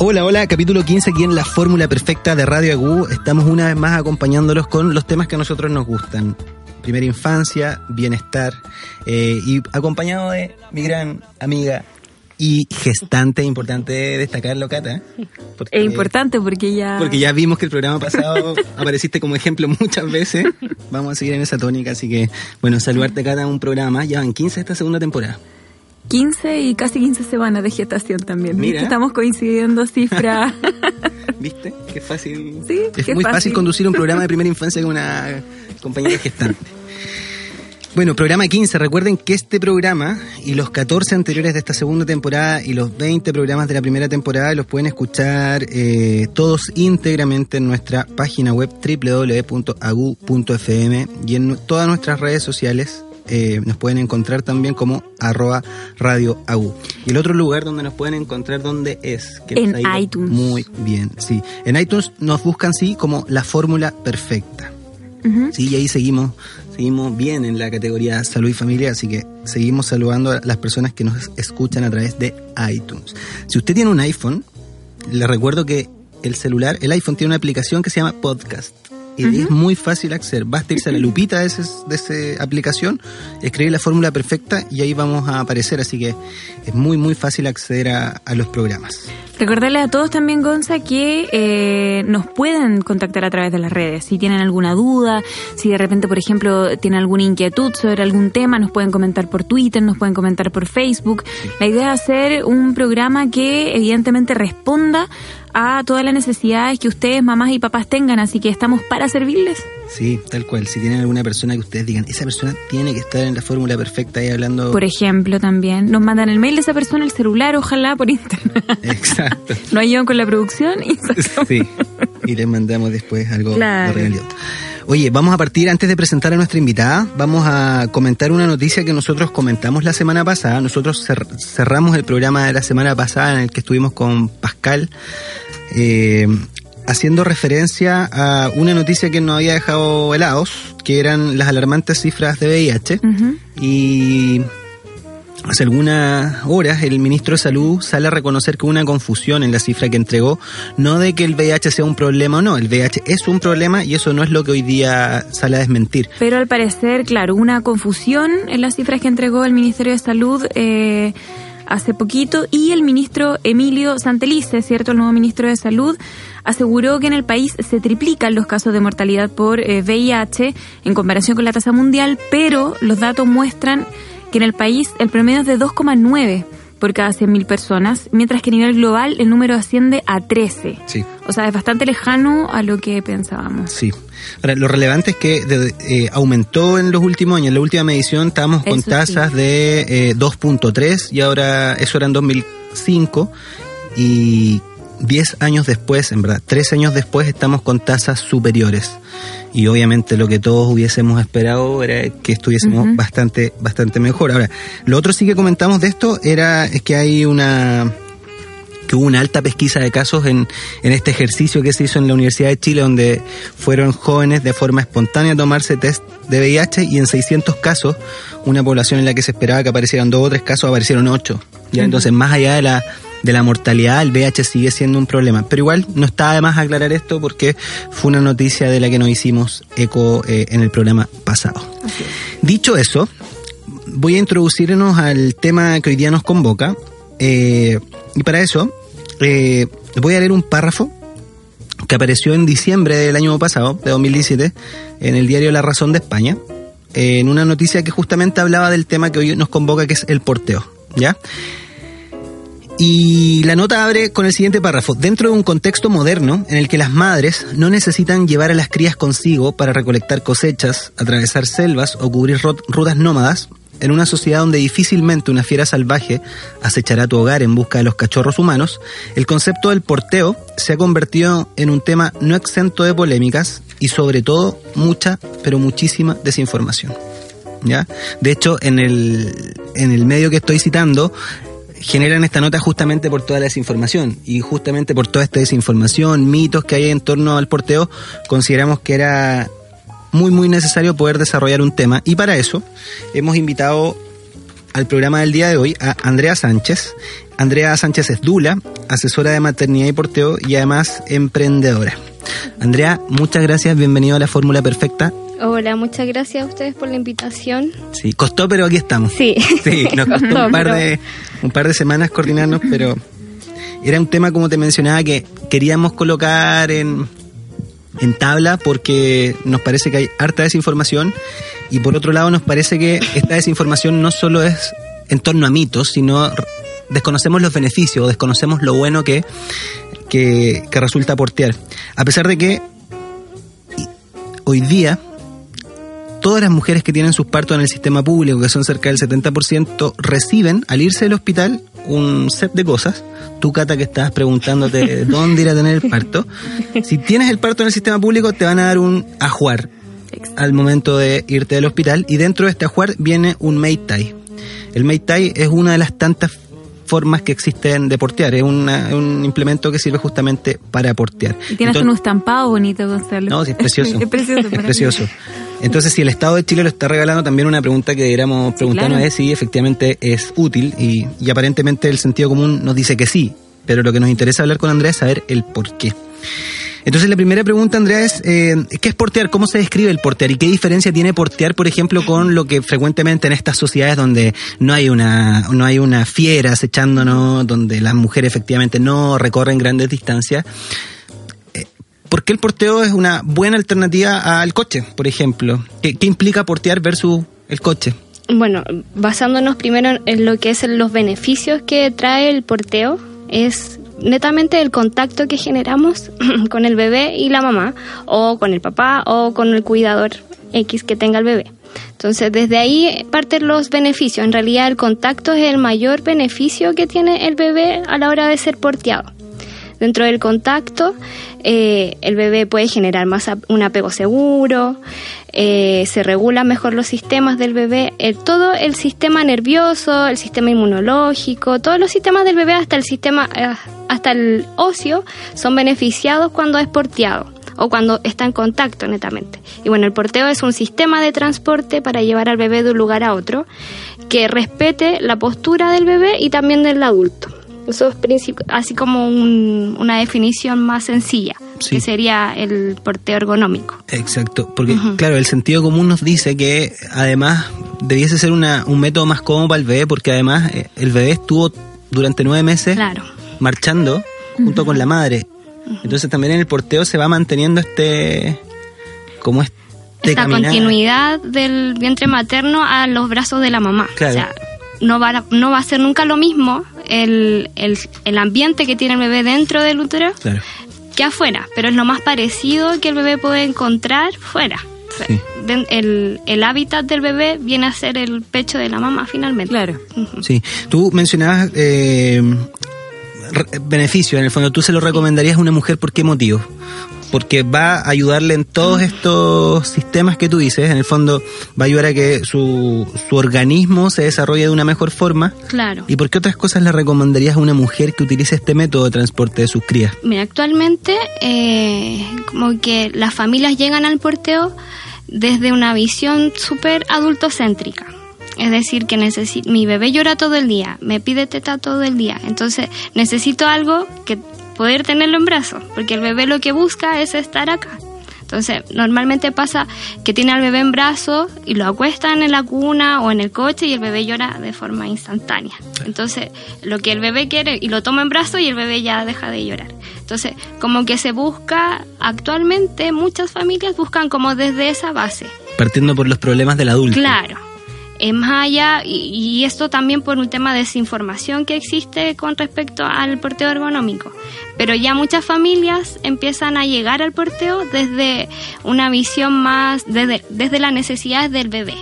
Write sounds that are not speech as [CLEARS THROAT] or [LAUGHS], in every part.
Hola, hola, capítulo 15 aquí en la Fórmula Perfecta de Radio Agú. Estamos una vez más acompañándolos con los temas que a nosotros nos gustan. Primera infancia, bienestar eh, y acompañado de mi gran amiga y gestante, importante destacarlo, Cata. es importante porque ya... Porque ya vimos que el programa pasado [LAUGHS] apareciste como ejemplo muchas veces. Vamos a seguir en esa tónica, así que, bueno, saludarte, Cata, un programa. Ya van 15 esta segunda temporada. 15 y casi 15 semanas de gestación también. Mira. Estamos coincidiendo cifras. [LAUGHS] ¿Viste? Qué fácil. Sí, es muy fácil. conducir un programa de [LAUGHS] primera infancia con una compañera gestante. Bueno, programa 15. Recuerden que este programa y los 14 anteriores de esta segunda temporada y los 20 programas de la primera temporada los pueden escuchar eh, todos íntegramente en nuestra página web www.agu.fm y en todas nuestras redes sociales eh, nos pueden encontrar también como arroba radio. Y el otro lugar donde nos pueden encontrar, ¿dónde es? en iTunes. Muy bien, sí. En iTunes nos buscan, sí, como la fórmula perfecta. Sí, y ahí seguimos, seguimos bien en la categoría salud y familia, así que seguimos saludando a las personas que nos escuchan a través de iTunes. Si usted tiene un iPhone, le recuerdo que el celular, el iPhone tiene una aplicación que se llama Podcast y es muy fácil acceder. Basta irse a la lupita de, ese, de esa aplicación, escribir la fórmula perfecta y ahí vamos a aparecer. Así que es muy, muy fácil acceder a, los programas. Recordarles a todos también, Gonza, que eh, nos pueden contactar a través de las redes. Si tienen alguna duda, si de repente, por ejemplo, tienen alguna inquietud sobre algún tema, nos pueden comentar por Twitter, nos pueden comentar por Facebook. La idea es hacer un programa que evidentemente responda a todas las necesidades que ustedes, mamás y papás tengan, así que estamos para servirles. Sí, tal cual. Si tienen alguna persona que ustedes digan, esa persona tiene que estar en la fórmula perfecta ahí hablando. Por ejemplo, también nos mandan el mail de esa persona, el celular, ojalá por internet. [LAUGHS] Exacto. Lo ayudan con la producción y [LAUGHS] Sí. Y les mandamos después algo de regalo. Oye, vamos a partir, antes de presentar a nuestra invitada, vamos a comentar una noticia que nosotros comentamos la semana pasada. Nosotros cerramos el programa de la semana pasada en el que estuvimos con Pascal, eh, haciendo referencia a una noticia que nos había dejado helados, que eran las alarmantes cifras de VIH. Y Hace algunas horas el ministro de Salud sale a reconocer que hubo una confusión en la cifra que entregó, no de que el VIH sea un problema o no, el VIH es un problema y eso no es lo que hoy día sale a desmentir. Pero al parecer, claro, una confusión en las cifras que entregó el Ministerio de Salud. Eh, hace poquito y el ministro Emilio Santelice, ¿cierto? El nuevo ministro de Salud aseguró que en el país se triplican los casos de mortalidad por VIH eh, en comparación con la tasa mundial, pero los datos muestran que en el país el promedio es de 2,9 por cada 100.000 personas, mientras que a nivel global el número asciende a 13. Sí. O sea, es bastante lejano a lo que pensábamos. Sí. Ahora, lo relevante es que eh, aumentó en los últimos años. En la última medición estábamos con tasas de 2.3 eh, y ahora eso era en 2005 y 10 años después, en verdad, 3 años después estamos con tasas superiores y obviamente lo que todos hubiésemos esperado era que estuviésemos bastante bastante mejor. Ahora, lo otro sí que comentamos de esto era es que hay una que hubo una alta pesquisa de casos en, en este ejercicio que se hizo en la Universidad de Chile, donde fueron jóvenes de forma espontánea a tomarse test de VIH y en 600 casos, una población en la que se esperaba que aparecieran dos o tres casos, aparecieron ocho. ¿ya? Entonces, más allá de la de la mortalidad, el VIH sigue siendo un problema. Pero igual no está de más aclarar esto porque fue una noticia de la que nos hicimos eco eh, en el programa pasado. Dicho eso, voy a introducirnos al tema que hoy día nos convoca. Eh, y para eso, eh, voy a leer un párrafo que apareció en diciembre del año pasado, de 2017, en el diario La Razón de España, en una noticia que justamente hablaba del tema que hoy nos convoca, que es el porteo. ¿Ya? Y la nota abre con el siguiente párrafo. Dentro de un contexto moderno en el que las madres no necesitan llevar a las crías consigo para recolectar cosechas, atravesar selvas o cubrir rutas nómadas, en una sociedad donde difícilmente una fiera salvaje acechará tu hogar en busca de los cachorros humanos, el concepto del porteo se ha convertido en un tema no exento de polémicas y sobre todo mucha, pero muchísima desinformación. ¿Ya? De hecho, en el, en el medio que estoy citando, generan esta nota justamente por toda la desinformación y justamente por toda esta desinformación, mitos que hay en torno al porteo, consideramos que era muy muy necesario poder desarrollar un tema y para eso hemos invitado al programa del día de hoy a Andrea Sánchez. Andrea Sánchez es Dula, asesora de maternidad y porteo y además emprendedora. Andrea, muchas gracias, bienvenido a la Fórmula Perfecta. Hola, muchas gracias a ustedes por la invitación. Sí, costó, pero aquí estamos. Sí. Sí, nos [LAUGHS] costó un, par de, un par de semanas coordinarnos, pero era un tema, como te mencionaba, que queríamos colocar en, en tabla porque nos parece que hay harta desinformación y por otro lado nos parece que esta desinformación no solo es en torno a mitos, sino desconocemos los beneficios, desconocemos lo bueno que, que, que resulta portear. A pesar de que hoy día todas las mujeres que tienen sus partos en el sistema público, que son cerca del 70%, reciben al irse del hospital un set de cosas. Tú, Cata, que estás preguntándote [LAUGHS] dónde ir a tener el parto. Si tienes el parto en el sistema público, te van a dar un ajuar al momento de irte del hospital y dentro de este ajuar viene un Meitai. El Meitai es una de las tantas formas que existen de portear. Es un implemento que sirve justamente para portear. Y tienes un estampado bonito, Gonzalo. No, sí, es precioso. [LAUGHS] es precioso. [LAUGHS] Es precioso. Entonces, si el Estado de Chile lo está regalando, también una pregunta que deberíamos preguntarnos es si efectivamente es útil y, y aparentemente el sentido común nos dice que sí, pero lo que nos interesa hablar con Andrea es saber el por qué. Entonces la primera pregunta, Andrea, es eh, ¿qué es portear? ¿Cómo se describe el portear? ¿Y qué diferencia tiene portear, por ejemplo, con lo que frecuentemente en estas sociedades donde no hay una, no hay una fiera acechándonos, donde las mujeres efectivamente no recorren grandes distancias? Eh, ¿Por qué el porteo es una buena alternativa al coche, por ejemplo? ¿Qué, qué implica portear versus el coche? Bueno, basándonos primero en lo que es los beneficios que trae el porteo, es netamente el contacto que generamos [LAUGHS] con el bebé y la mamá, o con el papá, o con el cuidador X que tenga el bebé. Entonces, desde ahí parten los beneficios. En realidad, el contacto es el mayor beneficio que tiene el bebé a la hora de ser porteado. Dentro del contacto, eh, el bebé puede generar más un apego seguro, eh, se regulan mejor los sistemas del bebé, todo el sistema nervioso, el sistema inmunológico, todos los sistemas del bebé hasta el sistema, eh, hasta el óseo son beneficiados cuando es porteado o cuando está en contacto netamente. Y bueno, el porteo es un sistema de transporte para llevar al bebé de un lugar a otro que respete la postura del bebé y también del adulto. Eso es así como una definición más sencilla, que sería el porteo ergonómico. Exacto, porque claro, el sentido común nos dice que además debiese ser una, un método más cómodo para el bebé, porque además eh, el bebé estuvo durante nueve meses marchando junto con la madre. Entonces también en el porteo se va manteniendo este, como este esta continuidad del vientre materno a los brazos de la mamá. Claro no va, a, no va a ser nunca lo mismo el, el, ambiente que tiene el bebé dentro del útero que afuera, pero es lo más parecido que el bebé puede encontrar fuera. el, el, hábitat del bebé viene a ser el pecho de la mamá finalmente. Claro. Sí, tú mencionabas eh, beneficio, en el fondo, ¿tú se lo recomendarías a una mujer por qué motivo? Porque va a ayudarle en todos estos sistemas que tú dices, en el fondo va a ayudar a que su, su organismo se desarrolle de una mejor forma. Claro. ¿Y por qué otras cosas le recomendarías a una mujer que utilice este método de transporte de sus crías? Mira, actualmente eh, como que las familias llegan al porteo desde una visión súper adultocéntrica. Es decir, que mi bebé llora todo el día, me pide teta todo el día, entonces necesito algo que poder tenerlo en brazos, porque el bebé lo que busca es estar acá. Entonces, normalmente pasa que tiene al bebé en brazos y lo acuestan en la cuna o en el coche y el bebé llora de forma instantánea. Entonces, lo que el bebé quiere y lo toma en brazos y el bebé ya deja de llorar. Entonces, como que se busca, actualmente muchas familias buscan como desde esa base. Partiendo por los problemas del adulto. Claro, es más allá, y, esto también por un tema de desinformación que existe con respecto al porteo ergonómico. Pero ya muchas familias empiezan a llegar al porteo desde una visión más, desde, desde las necesidades del bebé.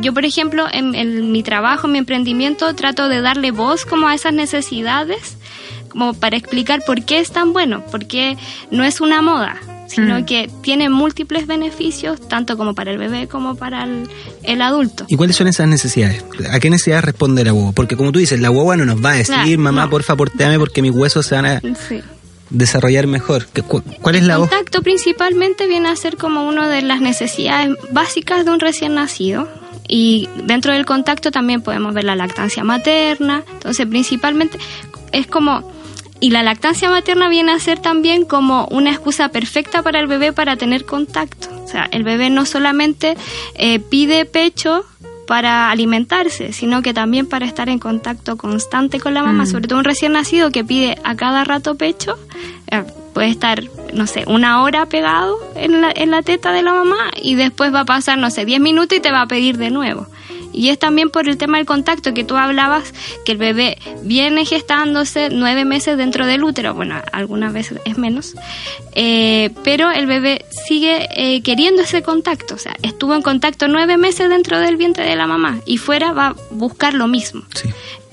yo, por ejemplo, en, en mi trabajo, en mi emprendimiento, trato de darle voz como a esas necesidades, como para explicar por qué es tan bueno, porque no es una moda sino mm. que tiene múltiples beneficios, tanto como para el bebé como para el, adulto. ¿Y cuáles son esas necesidades? ¿A qué necesidades responde la guagua? Porque como tú dices, la guagua no nos va a decir, mamá, por favor, porteame porque mis huesos se van a... desarrollar mejor. ¿Cuál es la voz? El contacto principalmente viene a ser como una de las necesidades básicas de un recién nacido Y dentro del contacto también podemos ver la lactancia materna. Entonces, principalmente es como y la lactancia materna viene a ser también como una excusa perfecta para el bebé para tener contacto. O sea, el bebé no solamente eh, pide pecho para alimentarse, sino que también para estar en contacto constante con la mamá, mm. sobre todo un recién nacido que pide a cada rato pecho, eh, puede estar, no sé, una hora pegado en la, en la teta de la mamá y después va a pasar, no sé, 10 minutos y te va a pedir de nuevo. Y es también por el tema del contacto que tú hablabas, que el bebé viene gestándose nueve meses dentro del útero, bueno, algunas veces es menos, eh, pero el bebé sigue eh, queriendo ese contacto, o sea, estuvo en contacto nueve meses dentro del vientre de la mamá y fuera va a buscar lo mismo.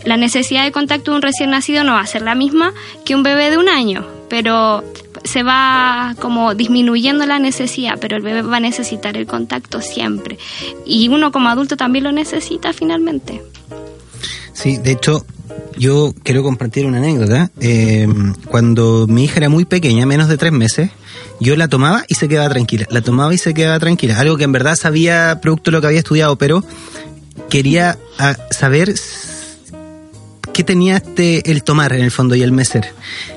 La necesidad de contacto de un recién nacido no va a ser la misma que un bebé de un año, pero se va como disminuyendo la necesidad, pero el bebé va a necesitar el contacto siempre. Y uno como adulto también lo necesita finalmente. Sí, de hecho, yo quiero compartir una anécdota. Eh, cuando mi hija era muy pequeña, menos de tres meses, yo la tomaba y se quedaba tranquila. La tomaba y se quedaba tranquila. Algo que en verdad sabía producto de lo que había estudiado, pero quería ah, saber qué tenía este el tomar en el fondo y el mecer.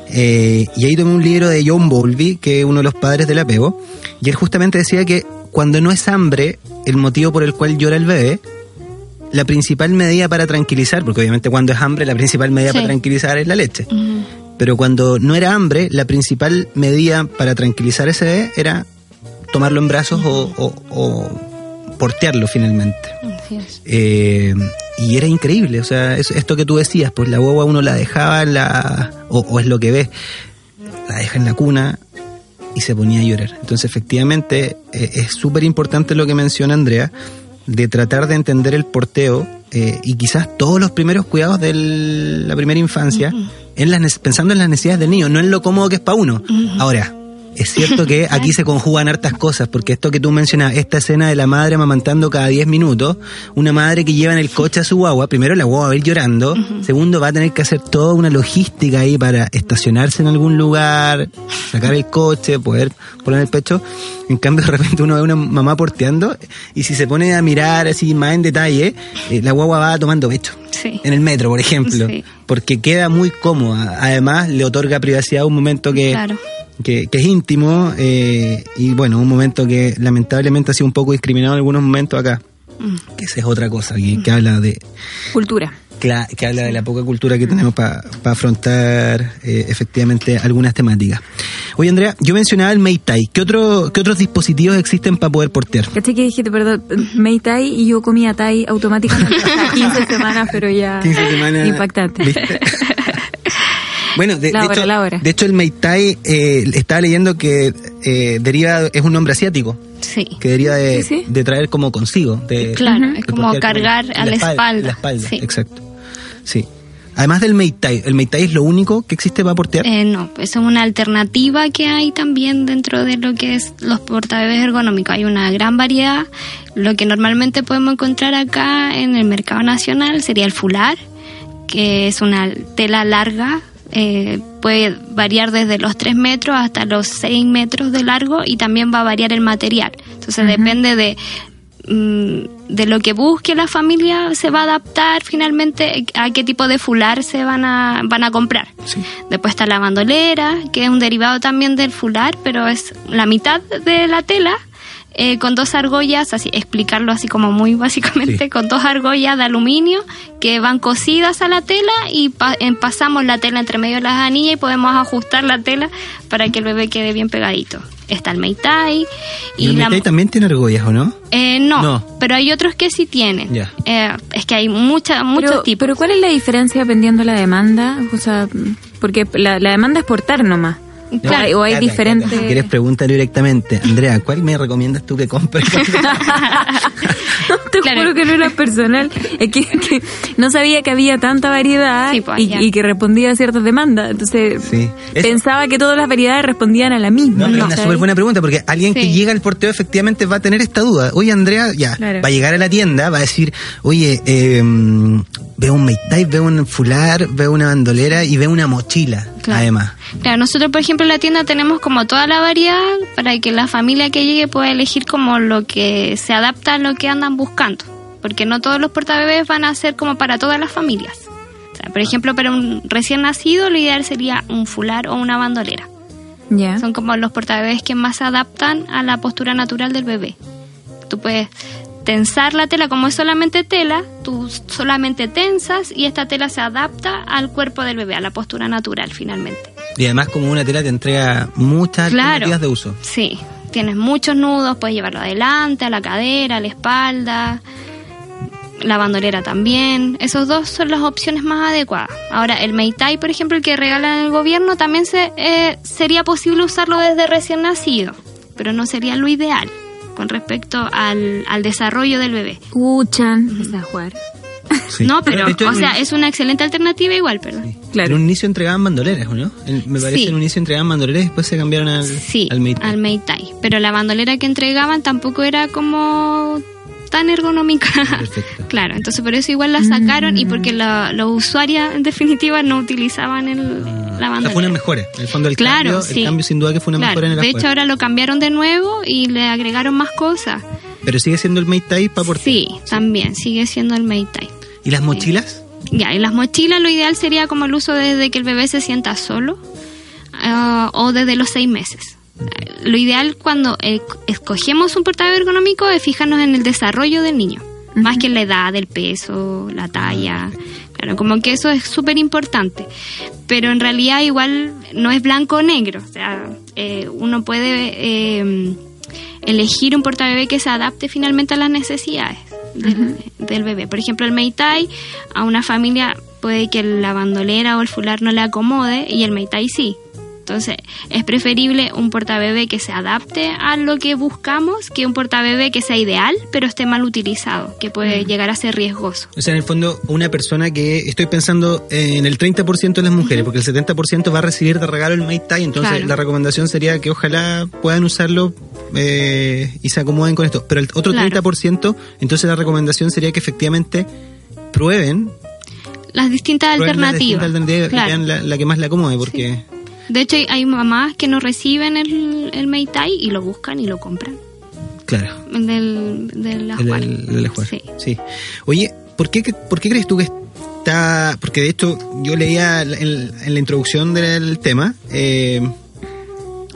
Eh, y ahí tomé un libro de John Bowlby, que es uno de los padres del apego, y él justamente decía que cuando no es hambre el motivo por el cual llora el bebé, la principal medida para tranquilizar, porque obviamente cuando es hambre la principal medida para tranquilizar es la leche, pero cuando no era hambre, la principal medida para tranquilizar ese bebé era tomarlo en brazos o, portearlo finalmente. Eh, y era increíble, o sea, esto que tú decías, pues la guagua uno la dejaba en la, o, es lo que ves, la deja en la cuna y se ponía a llorar. Entonces, efectivamente, eh, es súper importante lo que menciona Andrea, de tratar de entender el porteo eh, y quizás todos los primeros cuidados de la primera infancia, en las, pensando en las necesidades del niño, no en lo cómodo que es para uno. Ahora, es cierto que [LAUGHS] aquí se conjugan hartas cosas, porque esto que tú mencionas, esta escena de la madre amamantando cada 10 minutos, una madre que lleva en el coche a su guagua, primero la guagua va a ir llorando, segundo va a tener que hacer toda una logística ahí para estacionarse en algún lugar, sacar el coche, poder poner el pecho. En cambio, de repente uno ve una mamá porteando y si se pone a mirar así más en detalle, eh, la guagua va tomando pecho. En el metro, por ejemplo. Porque queda muy cómoda. Además, le otorga privacidad a un momento que... Claro que, es íntimo eh, y bueno, un momento que lamentablemente ha sido un poco discriminado en algunos momentos acá. Mm. Que esa es otra cosa, que, habla de... Cultura. Que, habla de la poca cultura que tenemos para afrontar eh, efectivamente algunas temáticas. Oye, Andrea, yo mencionaba el Meitai. ¿Qué, otro, ¿Qué otros dispositivos existen para poder portear? ¿Qué que dijiste, perdón, Meitai y yo comía Tai automáticamente. 15 semanas, pero ya... [LAUGHS] 15 semanas. Impactante. [LAUGHS] Bueno, de, hecho, el Meitai eh, estaba leyendo que eh, deriva, es un nombre asiático. Sí. Que deriva de, traer como consigo. De, claro, es como cargar a la espalda. La espalda, exacto. Sí. Además del Meitai, ¿el Meitai es lo único que existe para portear? Eh, no, es una alternativa que hay también dentro de lo que es los portabebés ergonómicos. Hay una gran variedad. Lo que normalmente podemos encontrar acá en el mercado nacional sería el fular, que es una tela larga eh, puede variar desde los 3 metros hasta los 6 metros de largo y también va a variar el material. Entonces depende de, mm, de lo que busque la familia, se va a adaptar finalmente a qué tipo de fular se van a, van a comprar. Después está la bandolera, que es un derivado también del fular, pero es la mitad de la tela eh, con dos argollas, así explicarlo así como muy [LAUGHS] básicamente, con dos argollas de aluminio que van cosidas a la tela y pasamos la tela entre medio de las anillas y podemos ajustar la tela para que el bebé quede bien pegadito. Está el Meitai. Y, el Meitai también tiene argollas, ¿o no? Eh, no, pero hay otros que sí tienen. Eh, es que hay mucha, muchos tipos. Pero ¿cuál es la diferencia dependiendo de la demanda? O sea, porque la, la demanda es portar nomás. Claro, o hay diferentes. Si quieres preguntar directamente, Andrea, ¿cuál me recomiendas tú que compres? [LAUGHS] [LAUGHS] no, te juro que no era personal. Es que, no sabía que había tanta variedad pues, y, que respondía a ciertas demandas. Entonces, pensaba que todas las variedades respondían a la misma. No, es una súper buena pregunta porque alguien que llega al porteo efectivamente va a tener esta duda. Oye, Andrea, ya, va a llegar a la tienda, va a decir, oye, eh, veo un Meitai, veo un fular, veo una bandolera y veo una mochila, además. Claro, nosotros, por ejemplo, en la tienda tenemos como toda la variedad para que la familia que llegue pueda elegir como lo que se adapta a lo que andan buscando. porque no todos los portabebés van a ser como para todas las familias. O sea, por ejemplo, para un recién nacido lo ideal sería un fular o una bandolera. Ya. Son como los portabebés que más se adaptan a la postura natural del bebé. Tú puedes tensar la tela, como es solamente tela, tú solamente tensas y esta tela se adapta al cuerpo del bebé, a la postura natural finalmente. Y además como una tela te entrega muchas Claro. de uso. Sí, tienes muchos nudos, puedes llevarlo adelante, a la cadera, a la espalda, la bandolera también. Esos dos son las opciones más adecuadas. Ahora, el Meitai, por ejemplo, el que regala el gobierno, también se, eh, sería posible usarlo desde recién nacido, pero no sería lo ideal con respecto al, al desarrollo del bebé. Escuchan, empieza a jugar. Sí. No, pero, hecho, o sea, un- es una excelente alternativa igual, perdón. sí. Claro. En un inicio entregaban bandoleras, ¿o no? Me parece Sí. que en un inicio entregaban bandoleras y después se cambiaron al, Sí, al Mate. al Meitai. Pero la bandolera que entregaban tampoco era como tan ergonómica. Perfecto. [LAUGHS] Claro, entonces por eso igual la sacaron y porque la- los usuarios en definitiva no utilizaban el, la O sea, fue una mejora. En el fondo el Claro, cambio, sí. el cambio sin duda que fue una Claro, mejora en el de hecho ahora lo cambiaron de nuevo y le agregaron más cosas. Pero sigue siendo el Mate Type para por Sí, también sigue siendo el Meitai. ¿Y las mochilas? Ya, y las mochilas lo ideal sería como el uso desde que el bebé se sienta solo ah, o desde los seis meses. Lo ideal cuando eh, escogemos un portabebé ergonómico es fijarnos en el desarrollo del niño, más que en la edad, el peso, la talla. Claro, como que eso es súper importante. Pero en realidad igual no es blanco o negro. O sea, eh, uno puede eh, elegir un portabebé que se adapte finalmente a las necesidades del, del bebé. Por ejemplo, el Meitai a una familia puede que la bandolera o el fular no le acomode y el Meitai sí. Entonces, es preferible un portabebé que se adapte a lo que buscamos que un portabebé que sea ideal, pero esté mal utilizado, que puede llegar a ser riesgoso. O sea, en el fondo, una persona que estoy pensando en el 30% de las mujeres, porque el 70% va a recibir de regalo el Mate Tie, entonces Claro. la recomendación sería que ojalá puedan usarlo eh, y se acomoden con esto. Pero el otro Claro. 30%, entonces la recomendación sería que efectivamente prueben, Las distintas prueben las alternativas. distintas alternativas Claro. la, la que más le acomode, porque... De hecho, hay- mamás que no reciben el, el Meitai y lo buscan y lo compran. Claro. El del, del El, ajuar. el- el ajuar. Sí. Sí. Oye, ¿por qué, ¿por qué crees tú que está...? Porque de hecho yo leía en, en la introducción del tema eh,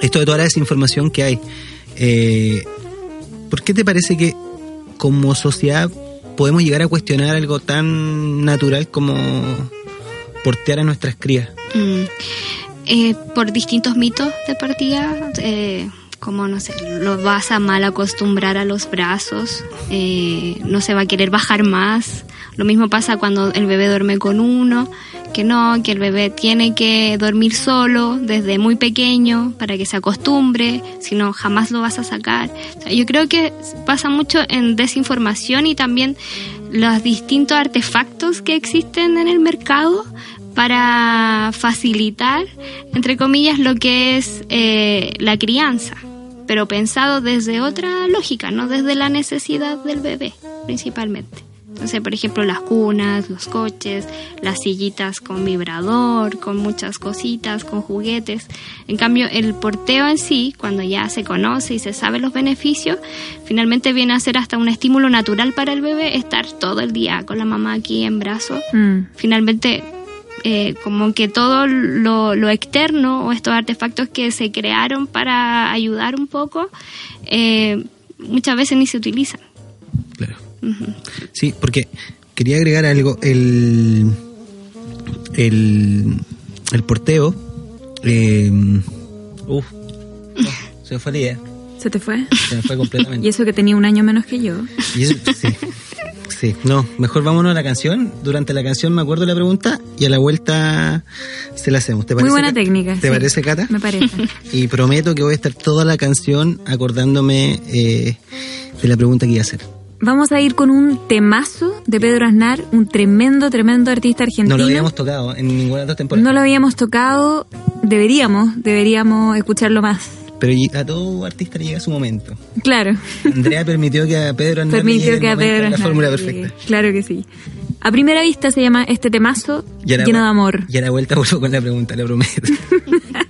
esto de toda la desinformación que hay. Eh, ¿Por qué te parece que como sociedad podemos llegar a cuestionar algo tan natural como portear a nuestras crías? Mm. Eh, por distintos mitos de partida, eh, como no sé, lo vas a mal acostumbrar a los brazos, eh, no se va a querer bajar más. Lo mismo pasa cuando el bebé duerme con uno, que no, que el bebé tiene que dormir solo desde muy pequeño para que se acostumbre, si no jamás lo vas a sacar. Yo creo que pasa mucho en desinformación y también los distintos artefactos que existen en el mercado para facilitar, entre comillas, lo que es eh, la crianza, pero pensado desde otra lógica, no desde la necesidad del bebé, principalmente. Entonces, por ejemplo, las cunas, los coches, las sillitas con vibrador, con muchas cositas, con juguetes. En cambio, el porteo en sí, cuando ya se conoce y se sabe los beneficios, finalmente viene a ser hasta un estímulo natural para el bebé estar todo el día con la mamá aquí en brazos Mm. finalmente eh, como que todo lo, lo externo o estos artefactos que se crearon para ayudar un poco, eh, muchas veces ni se utilizan. Claro. Sí, porque quería agregar algo. El, el, el porteo. Eh, uf, no, se me fue la idea. ¿Se te fue? Se me fue completamente. [LAUGHS] Y eso que tenía un año menos que yo. Y eso- sí, sí, no, mejor vámonos a la canción. Durante la canción me acuerdo la pregunta y a la vuelta se la hacemos. ¿Te Muy parece, buena Ca- técnica. ¿Te sí. parece, Cata? Me parece. [LAUGHS] Y prometo que voy a estar toda la canción acordándome eh, de la pregunta que iba a hacer. Vamos a ir con un temazo de Pedro Aznar, un tremendo, tremendo artista argentino. No lo habíamos tocado en ninguna de las dos temporadas. No lo habíamos tocado, deberíamos, deberíamos escucharlo más. Pero a todo artista le llega su momento. Claro. Andrea permitió que a Pedro le Permitió que a Pedro la fórmula perfecta. Claro que sí. A primera vista se llama este temazo lleno de amor. Y a la vuelta [LAUGHS] vuelvo con la pregunta, lo prometo. [LAUGHS]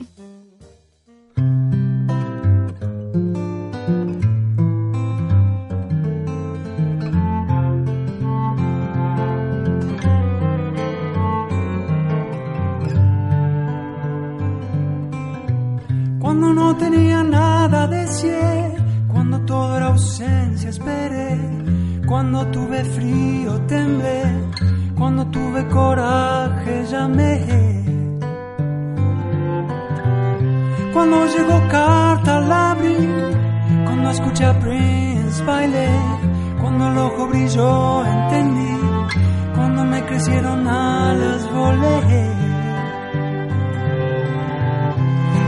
frío temblé, cuando tuve coraje llamé. Cuando llegó carta la abrí, cuando escuché a Prince bailé, cuando el ojo brilló entendí, cuando me crecieron alas volé.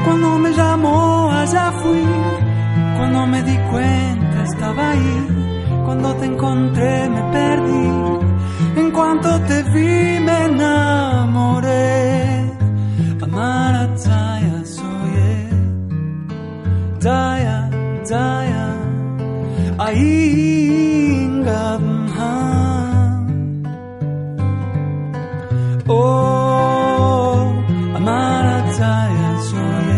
Cuando me llamó allá fui, cuando me di cuenta estaba ahí, cuando te encontré me perdí, en cuanto te vi me enamoré. Amar a Zaya soy Zaya, Zaya, ahí Oh, amar a Zaya soy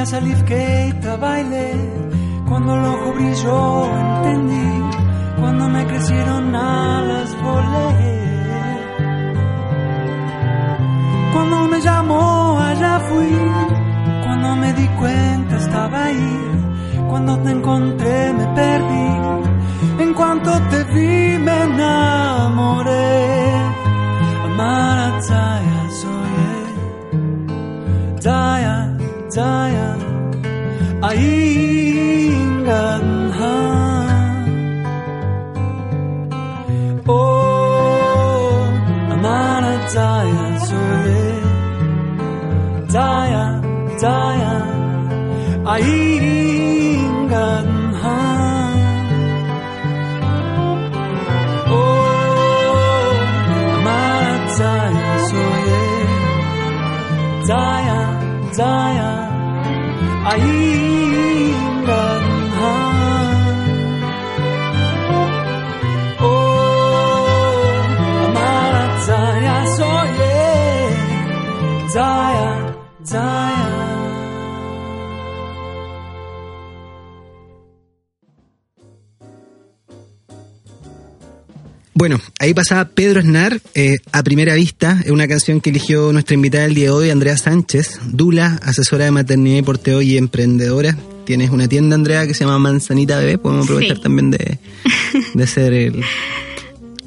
ya salí que bailé, cuando el ojo brilló entendí, cuando me crecieron alas volé. Cuando me llamó allá fui, cuando me di cuenta estaba ahí, cuando te encontré me perdí, en cuanto te vi me enamoré. Dayan söyle Dayan dayan Ay ahí pasaba Pedro Snar, eh, a primera vista, es una canción que eligió nuestra invitada el día de hoy, Andrea Sánchez, Dula, asesora de maternidad y porteo y emprendedora. Tienes una tienda, Andrea, que se llama Manzanita Bebé, podemos aprovechar Sí. también de, de ser el... ¿Dónde [LAUGHS]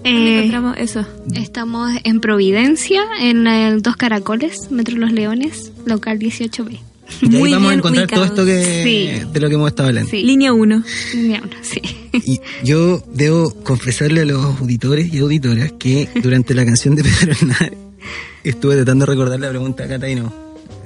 Eh, encontramos eso? estamos en Providencia, en el Dos Caracoles, Metro Los Leones, local 18B. Y ahí Muy vamos a encontrar todo esto que, Sí. de lo que hemos estado hablando. Sí. Línea 1. Línea uno, sí. Y yo debo confesarle a los auditores y auditoras que durante la canción de Pedro Snar estuve tratando de recordar la pregunta a Cata y no.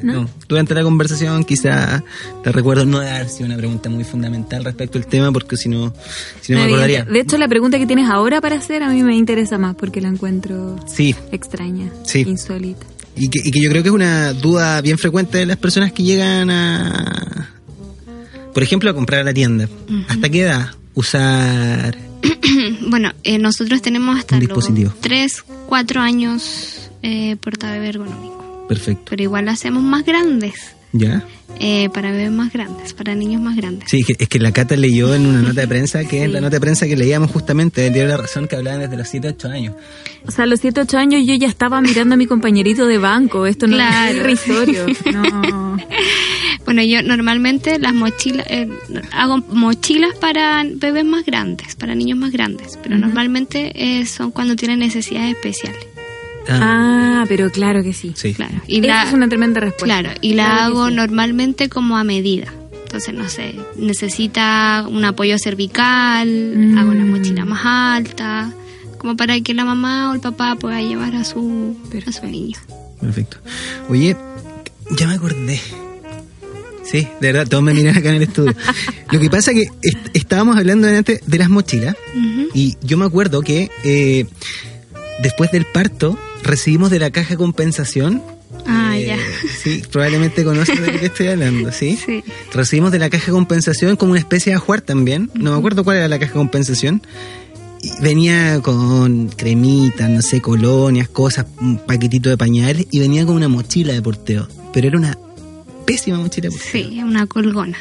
No. Durante la conversación quizá te recuerdo no haber sido una pregunta muy fundamental respecto al tema porque si no, si no me acordaría. De hecho, la pregunta que tienes ahora para hacer a mí me interesa más porque la encuentro Sí, extraña, Sí. insólita. Y que, y que yo creo que es una duda bien frecuente de las personas que llegan a, por ejemplo, a comprar a la tienda. ¿Hasta qué edad usar? [CLEARS THROAT] bueno, eh, nosotros tenemos hasta Un los dispositivo. 3, 4 años eh, portabebé ergonómico. Perfecto. Pero igual lo hacemos más grandes, ¿Ya? eh, para bebés más grandes, para niños más grandes. Sí, es que, es que la Cata leyó en una nota de prensa, que es la nota de prensa que leíamos justamente diario La Razón, que hablaban desde los 7, 8 años. O sea, a los 7, 8 años yo ya estaba mirando a mi compañerito de banco. Esto no Claro. es irrisorio. [LAUGHS] No. Bueno, yo normalmente las mochilas, eh, hago mochilas para bebés más grandes, para niños más grandes, pero normalmente eh, son cuando tienen necesidades especiales. Ah, pero claro que sí. sí. Claro. Y Esa la, es una tremenda respuesta. Claro, y la Claro hago sí. normalmente como a medida. Entonces, no sé, necesita un apoyo cervical, Mm. hago una mochila más alta, como para que la mamá o el papá pueda llevar a su, a su niño. Perfecto. Oye, ya me acordé. Sí, de verdad, todos me miran acá en el estudio. [LAUGHS] Lo que pasa que est- estábamos hablando antes de las mochilas Ujú. y yo me acuerdo que eh, después del parto recibimos de la caja de compensación Ah, ya. Sí, probablemente conoces de qué estoy hablando, ¿sí? [LAUGHS] Sí. Recibimos de la caja de compensación como una especie de ajuar también. No me acuerdo cuál era la caja de compensación. Y venía con cremitas, no sé, colonias, cosas, un paquetito de pañales y venía con una mochila de porteo. Pero era una pésima mochila de porteo. Sí, una colgona,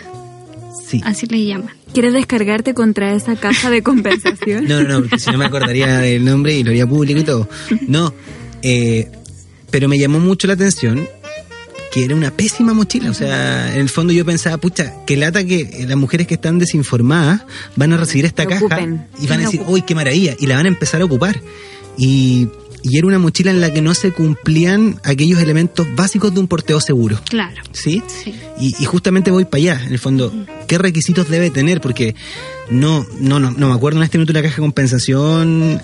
Sí. así le llaman. ¿Quieres descargarte contra esa caja de [LAUGHS] compensación? No, no, no, porque si no me acordaría del nombre y lo haría público y todo. No, eh, pero me llamó mucho la atención que era una pésima mochila. O sea, en el fondo yo pensaba, pucha, que lata que las mujeres que están desinformadas van a recibir esta caja ocupen. y van a decir, [LAUGHS] uy, qué maravilla, y la van a empezar a ocupar. Y, y era una mochila en la que no se cumplían aquellos elementos básicos de un porteo seguro. Claro. ¿Sí? Sí. Y, y justamente voy para allá, en el fondo, ¿qué requisitos debe tener? Porque no, no, no, no me acuerdo en este minuto la caja de compensación.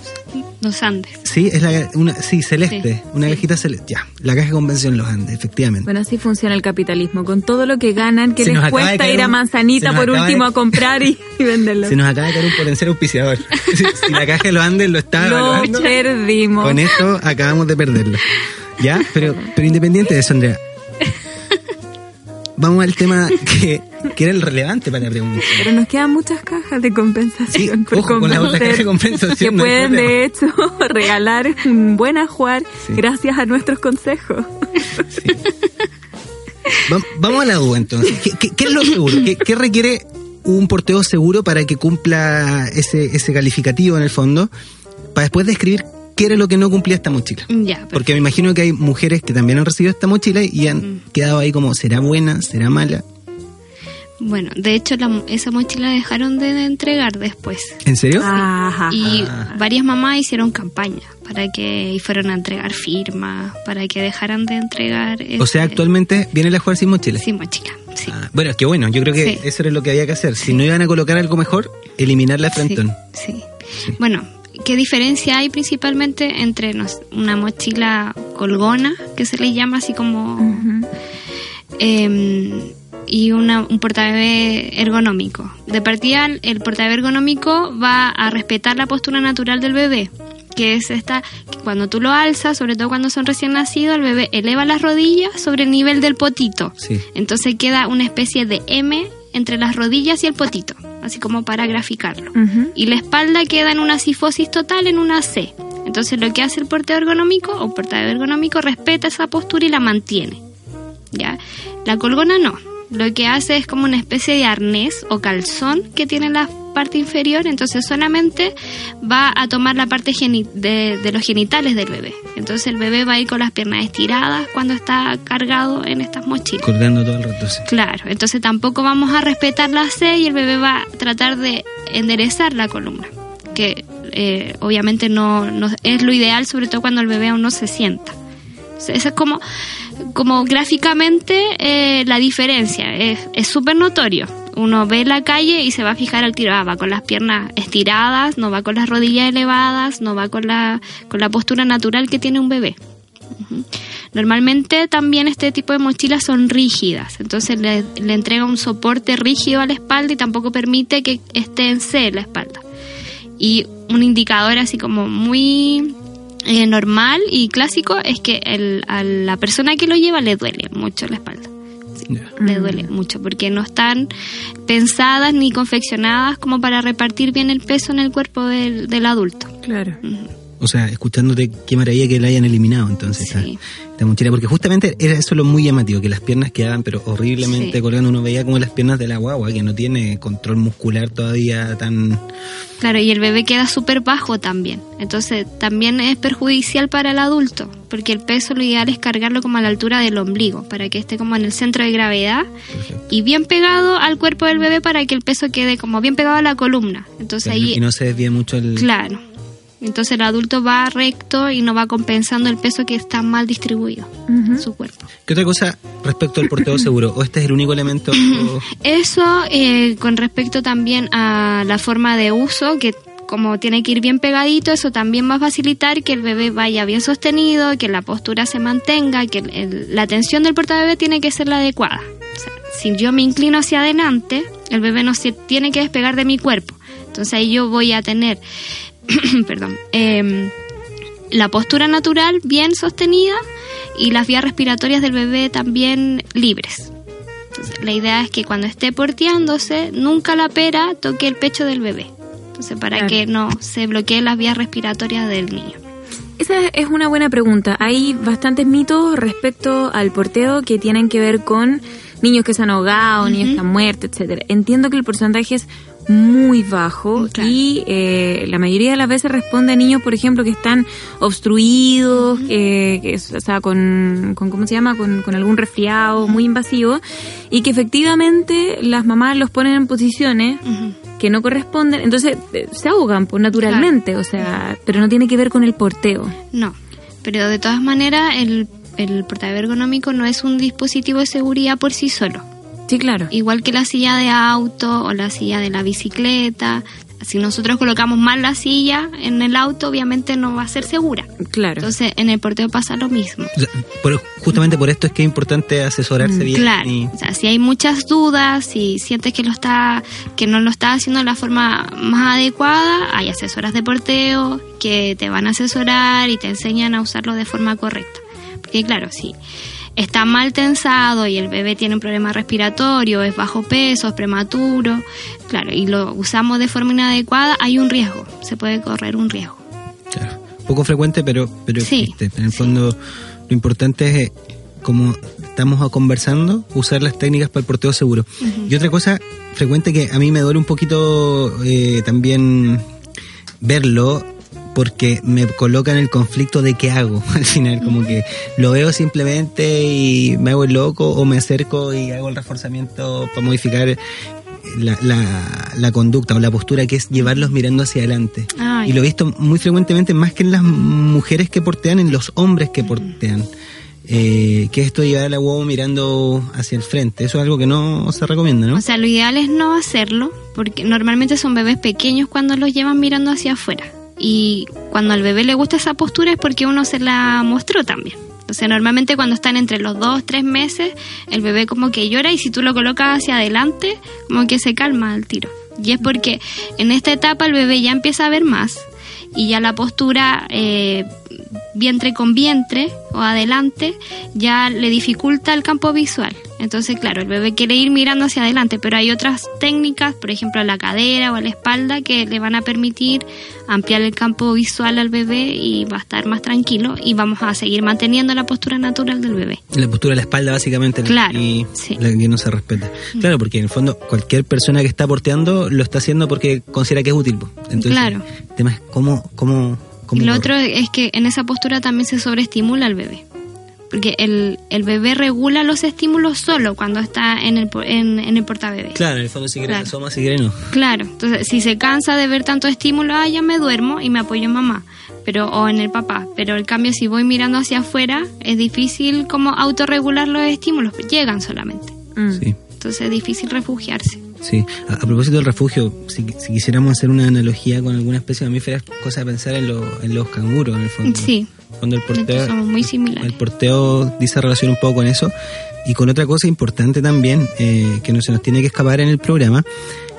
Los Andes. Sí, es la, una, sí, celeste, Sí, una sí. cajita celeste. Ya, la caja de compensación los Andes, efectivamente. Bueno, así funciona el capitalismo. Con todo lo que ganan, que Se les cuesta ir a un- Manzanita por último de- a [LAUGHS] comprar y, y venderlo. Se nos acaba de caer un potencial auspiciador. [LAUGHS] si, si la caja de los Andes lo está Lo evaluando, perdimos. con esto acabamos de perderlo. ¿Ya? Pero, pero independiente de eso, Andrea. [LAUGHS] Vamos al tema que, que era el relevante para la pregunta. Pero nos quedan muchas cajas de compensación. Sí, por ojo con la otra caja de compensación, Que no pueden, de hecho, [LAUGHS] regalar un buen ajuar Sí. gracias a nuestros consejos. Va- vamos a la duda entonces. ¿Qué, qué- qué es lo seguro? ¿Qué, qué requiere un porteo seguro para que cumpla ese, ese calificativo en el fondo? Para después describir qué era lo que no cumplía esta mochila. Ya, Porque me imagino que hay mujeres que también han recibido esta mochila y han quedado ahí como, ¿será buena? ¿Será mala? Bueno, de hecho la- esa mochila la dejaron de entregar después. ¿En serio? Ajá. Y varias mamás hicieron campaña para que y fueron a entregar firmas, para que dejaran de entregar. o sea, ese- actualmente viene la jugar sin mochila. Sin mochila, sí. Ah, bueno, es que bueno, yo creo que Sí. eso era lo que había que hacer. Si no iban a colocar algo mejor, eliminar la frentón. Sí, sí. Bueno, ¿qué diferencia hay principalmente entre una mochila colgona, que se le llama así como, y una, un portabebé ergonómico? De partida, el portabebé ergonómico va a respetar la postura natural del bebé, que es esta, que cuando tú lo alzas, sobre todo cuando son recién nacidos, el bebé eleva las rodillas sobre el nivel del potito. Sí. Entonces queda una especie de M entre las rodillas y el potito, así como para graficarlo. Ujú. Y la espalda queda en una sifosis total en una C. Entonces lo que hace el porteo ergonómico o porteo ergonómico respeta esa postura y la mantiene. ¿Ya? La colgona no. Lo que hace es como una especie de arnés o calzón que tiene la parte inferior, entonces solamente va a tomar la parte de, de los genitales del bebé. Entonces el bebé va a ir con las piernas estiradas cuando está cargado en estas mochilas. Colgando todo el rato. sí. Claro, entonces tampoco vamos a respetar la C y el bebé va a tratar de enderezar la columna, que eh, obviamente no, no es lo ideal, sobre todo cuando el bebé aún no se sienta. Eso es como, como gráficamente eh, la diferencia, es súper notorio. Uno ve la calle y se va a fijar al tiro, ah, va con las piernas estiradas, no va con las rodillas elevadas, no va con la, con la postura natural que tiene un bebé. Normalmente también este tipo de mochilas son rígidas, entonces le, le entrega un soporte rígido a la espalda y tampoco permite que esté en C la espalda. Y un indicador así como muy eh, normal y clásico es que el- a la persona que lo lleva le duele mucho la espalda. Ya. Le duele mucho porque no están pensadas ni confeccionadas como para repartir bien el peso en el cuerpo del, del adulto. Claro. O sea, escuchándote, qué maravilla que la hayan eliminado entonces Sí. esta mochila, porque justamente era eso lo muy llamativo, que las piernas quedaban pero horriblemente Sí. colgando, uno veía como las piernas de la guagua, que no tiene control muscular todavía tan... Claro, y el bebé queda súper bajo también. Entonces también es perjudicial para el adulto, porque el peso lo ideal es cargarlo como a la altura del ombligo, para que esté como en el centro de gravedad Perfecto. y bien pegado al cuerpo del bebé para que el peso quede como bien pegado a la columna. Entonces ahí, Y no se desvía mucho el... claro. Entonces el adulto va recto y no va compensando el peso que está mal distribuido en su cuerpo. ¿Qué otra cosa respecto al porteo [LAUGHS] seguro? ¿O este es el único elemento? [LAUGHS] Eso eh, con respecto también a la forma de uso, que como tiene que ir bien pegadito, eso también va a facilitar que el bebé vaya bien sostenido, que la postura se mantenga, que el- el- la tensión del portabebé tiene que ser la adecuada. O sea, si yo me inclino hacia adelante, el bebé no se tiene que despegar de mi cuerpo. Entonces ahí yo voy a tener, [COUGHS] perdón, em, la postura natural bien sostenida y las vías respiratorias del bebé también libres. Entonces, la idea es que cuando esté porteándose, nunca la pera toque el pecho del bebé. Entonces, para que no se bloqueen las vías respiratorias del niño. Esa es una buena pregunta. Hay bastantes mitos respecto al porteo que tienen que ver con niños que se han ahogado, niños que han muerto, etcétera. Entiendo que el porcentaje es muy bajo y eh, la mayoría de las veces responde a niños, por ejemplo, que están obstruidos, que, o sea, con, con, ¿cómo se llama? Con, con algún resfriado muy invasivo y que efectivamente las mamás los ponen en posiciones que no corresponden, entonces eh, se ahogan pues, naturalmente, o sea, pero no tiene que ver con el porteo. No, pero de todas maneras el, el portador ergonómico no es un dispositivo de seguridad por sí solo. Sí, claro. Igual que la silla de auto o la silla de la bicicleta, si nosotros colocamos mal la silla en el auto, obviamente no va a ser segura. Claro. Entonces, en el porteo pasa lo mismo. pero justamente por esto es que es importante asesorarse mm, bien. Claro. O sea, si hay muchas dudas, si sientes que lo está, que no lo está haciendo de la forma más adecuada, hay asesoras de porteo que te van a asesorar y te enseñan a usarlo de forma correcta. Porque claro, si está mal tensado y el bebé tiene un problema respiratorio, es bajo peso, es prematuro, claro, y lo usamos de forma inadecuada, hay un riesgo, se puede correr un riesgo. Claro, poco frecuente, pero, pero existe. En el fondo, lo importante es, eh, como estamos conversando, usar las técnicas para el porteo seguro. Y otra cosa frecuente que a mí me duele un poquito eh, también verlo porque me coloca en el conflicto de qué hago [LAUGHS] al final, como que lo veo simplemente y me hago el loco o me acerco y hago el reforzamiento para modificar la, la, conducta o la postura que es llevarlos mirando hacia adelante. y lo he visto muy frecuentemente, más que en las mujeres que portean, en los hombres que portean. Eh, que esto de llevar la huevo mirando hacia el frente. Eso es algo que no se recomienda, ¿no? O sea, lo ideal es no hacerlo, porque normalmente son bebés pequeños cuando los llevan mirando hacia afuera y cuando al bebé le gusta esa postura es porque uno se la mostró también. Entonces normalmente cuando están entre los dos, tres meses, el bebé como que llora y si tú lo colocas hacia adelante, como que se calma al tiro. Y es porque en esta etapa el bebé ya empieza a ver más y ya la postura eh, vientre con vientre o adelante ya le dificulta el campo visual. Entonces, claro, el bebé quiere ir mirando hacia adelante, pero hay otras técnicas, por ejemplo, a la cadera o a la espalda, que le van a permitir ampliar el campo visual al bebé y va a estar más tranquilo y vamos a seguir manteniendo la postura natural del bebé. La postura de la espalda, básicamente, claro, y la que no se respeta. Claro, porque en el fondo cualquier persona que está porteando lo está haciendo porque considera que es útil. Entonces, claro. el tema es cómo, cómo y lo otro es que en esa postura también se sobreestimula al bebé. Porque el, el bebé regula los estímulos solo cuando está en el, en, en el portabebé. Claro, en el fondo si quiere claro. asoma, si quiere no. Claro, entonces si se cansa de ver tanto estímulo, ah, ya me duermo y me apoyo en mamá pero o en el papá. Pero el cambio si voy mirando hacia afuera es difícil como autorregular los estímulos, llegan solamente. Mm. Sí. Entonces es difícil refugiarse. Sí, a, propósito del refugio, si, quisiéramos hacer una analogía con alguna especie de mamífera, cosa de pensar en, en los canguros, en el fondo. Sí. Cuando el porteo, somos muy similares. El porteo dice relación un poco con eso. Y con otra cosa importante también, eh, que no se nos tiene que escapar en el programa,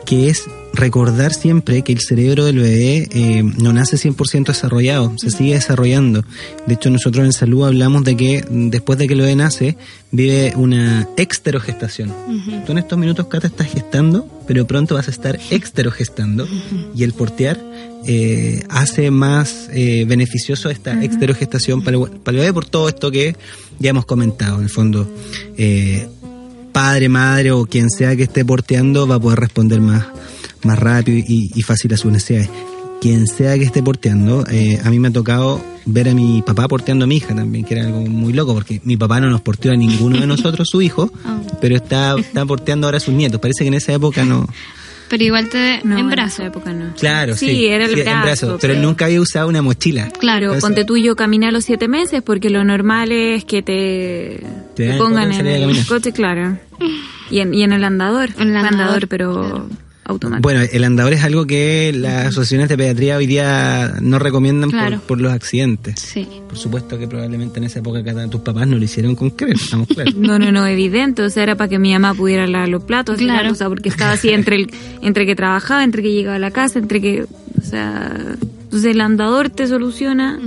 que es recordar siempre que el cerebro del bebé eh, no nace 100% desarrollado, se sigue desarrollando. De hecho, nosotros en salud hablamos de que después de que el bebé nace, vive una exterogestación. Tú en estos minutos, Cata, estás gestando, pero pronto vas a estar exterogestando y el portear eh, hace más eh, beneficioso esta exterogestación para el, para el bebé por todo esto que ya hemos comentado. En el fondo, padre, madre o quien sea que esté porteando va a poder responder más más rápido y, fácil a sus necesidades. Quien sea que esté porteando, eh, a mí me ha tocado ver a mi papá porteando a mi hija también, que era algo muy loco, porque mi papá no nos porteó a ninguno de nosotros, su hijo, [LAUGHS] ah. pero está, está porteando ahora a sus nietos. Parece que en esa época no, pero igual te en brazo. En esa época no. Claro, sí. era el brazo, pero, nunca había usado una mochila. Claro, ponte tú yo caminé a los siete meses porque lo normal es que te, te, pongan en el coche, claro. Y en, y en el andador. En el andador, pero bueno, el andador es algo que las asociaciones de pediatría hoy día no recomiendan por, los accidentes. Sí. Por supuesto que probablemente en esa época tus papás no lo hicieron con creer, estamos claros. no, no, no, evidente. O sea, era para que mi mamá pudiera lavar los platos. Claro. O sea, porque estaba así entre, el, entre que trabajaba, entre que llegaba a la casa, entre que. O sea. Entonces el andador te soluciona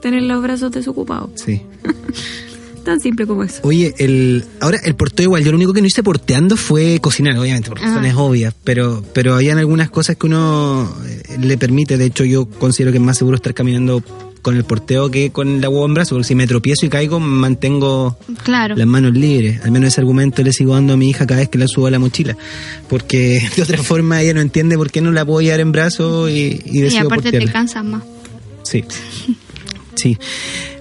tener los brazos desocupados. Sí. [LAUGHS] Tan simple como eso. Oye, el, ahora el porteo igual, yo lo único que no hice porteando fue cocinar, obviamente, por razones obvias, pero, pero habían algunas cosas que uno eh, le permite, de hecho yo considero que es más seguro estar caminando con el porteo que con la huevo en brazo, porque si me tropiezo y caigo, mantengo Claro. las manos libres. Al menos ese argumento le sigo dando a mi hija cada vez que la subo a la mochila, porque [LAUGHS] de otra forma ella no entiende por qué no la puedo llevar en brazo y, y Y decido aparte te cansas más. Sí. Sí.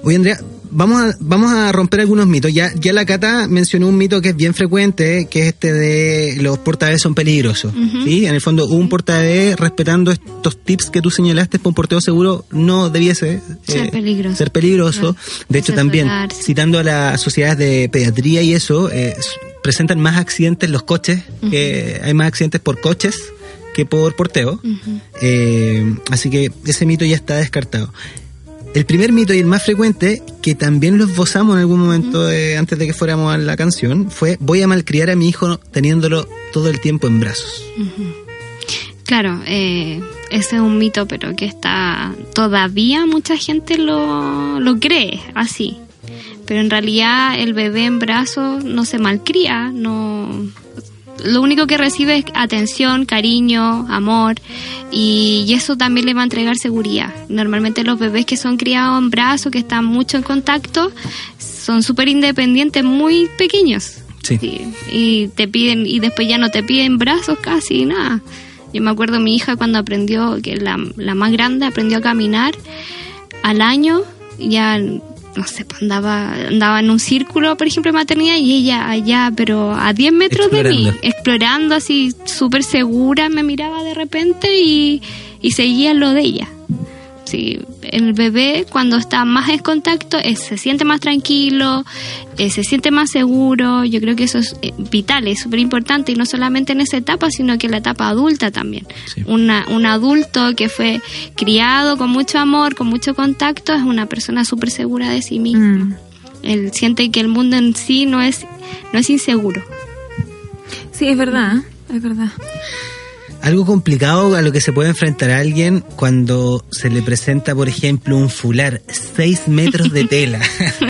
Oye, Andrea, vamos a, vamos a romper algunos mitos. Ya, ya la Cata mencionó un mito que es bien frecuente, que es este de los portabebés son peligrosos. ¿sí? En el fondo, un portabebé, respetando estos tips que tú señalaste, para un porteo seguro, no debiese Ser peligroso. ser peligroso. Claro. De hecho, también, citando a las sociedades de pediatría y eso, eh, presentan más accidentes los coches, que hay más accidentes por coches que por porteo. Eh, así que ese mito ya está descartado. El primer mito y el más frecuente, que también lo esbozamos en algún momento de- antes de que fuéramos a la canción, fue voy a malcriar a mi hijo teniéndolo todo el tiempo en brazos. Claro, eh, ese es un mito, pero que está todavía mucha gente lo, lo cree así. Pero en realidad el bebé en brazos no se malcría, no lo único que recibe es atención, cariño, amor y, y eso también le va a entregar seguridad. Normalmente los bebés que son criados en brazos, que están mucho en contacto, son súper independientes, muy pequeños. Sí. Sí, y te piden y después ya no te piden brazos casi nada. Yo me acuerdo mi hija cuando aprendió que la, la más grande aprendió a caminar al año ya no sé pues, andaba andaba en un círculo por ejemplo de maternidad y ella allá pero a 10 metros de mí Explorando. explorando así súper segura me miraba de repente y, y seguía lo de ella Sí, el bebé cuando está más en contacto se siente más tranquilo, eh, se siente más seguro. Yo creo que eso es eh, vital, es súper importante y no solamente en esa etapa, sino que en la etapa adulta también. Sí. Una, un adulto que fue criado con mucho amor, con mucho contacto, es una persona súper segura de sí misma. Mm. Él siente que el mundo en sí no es, no es inseguro. Sí, es verdad, ¿eh? es verdad. Algo complicado a lo que se puede enfrentar a alguien cuando se le presenta, por ejemplo, un fular, 6 metros de [LAUGHS] tela.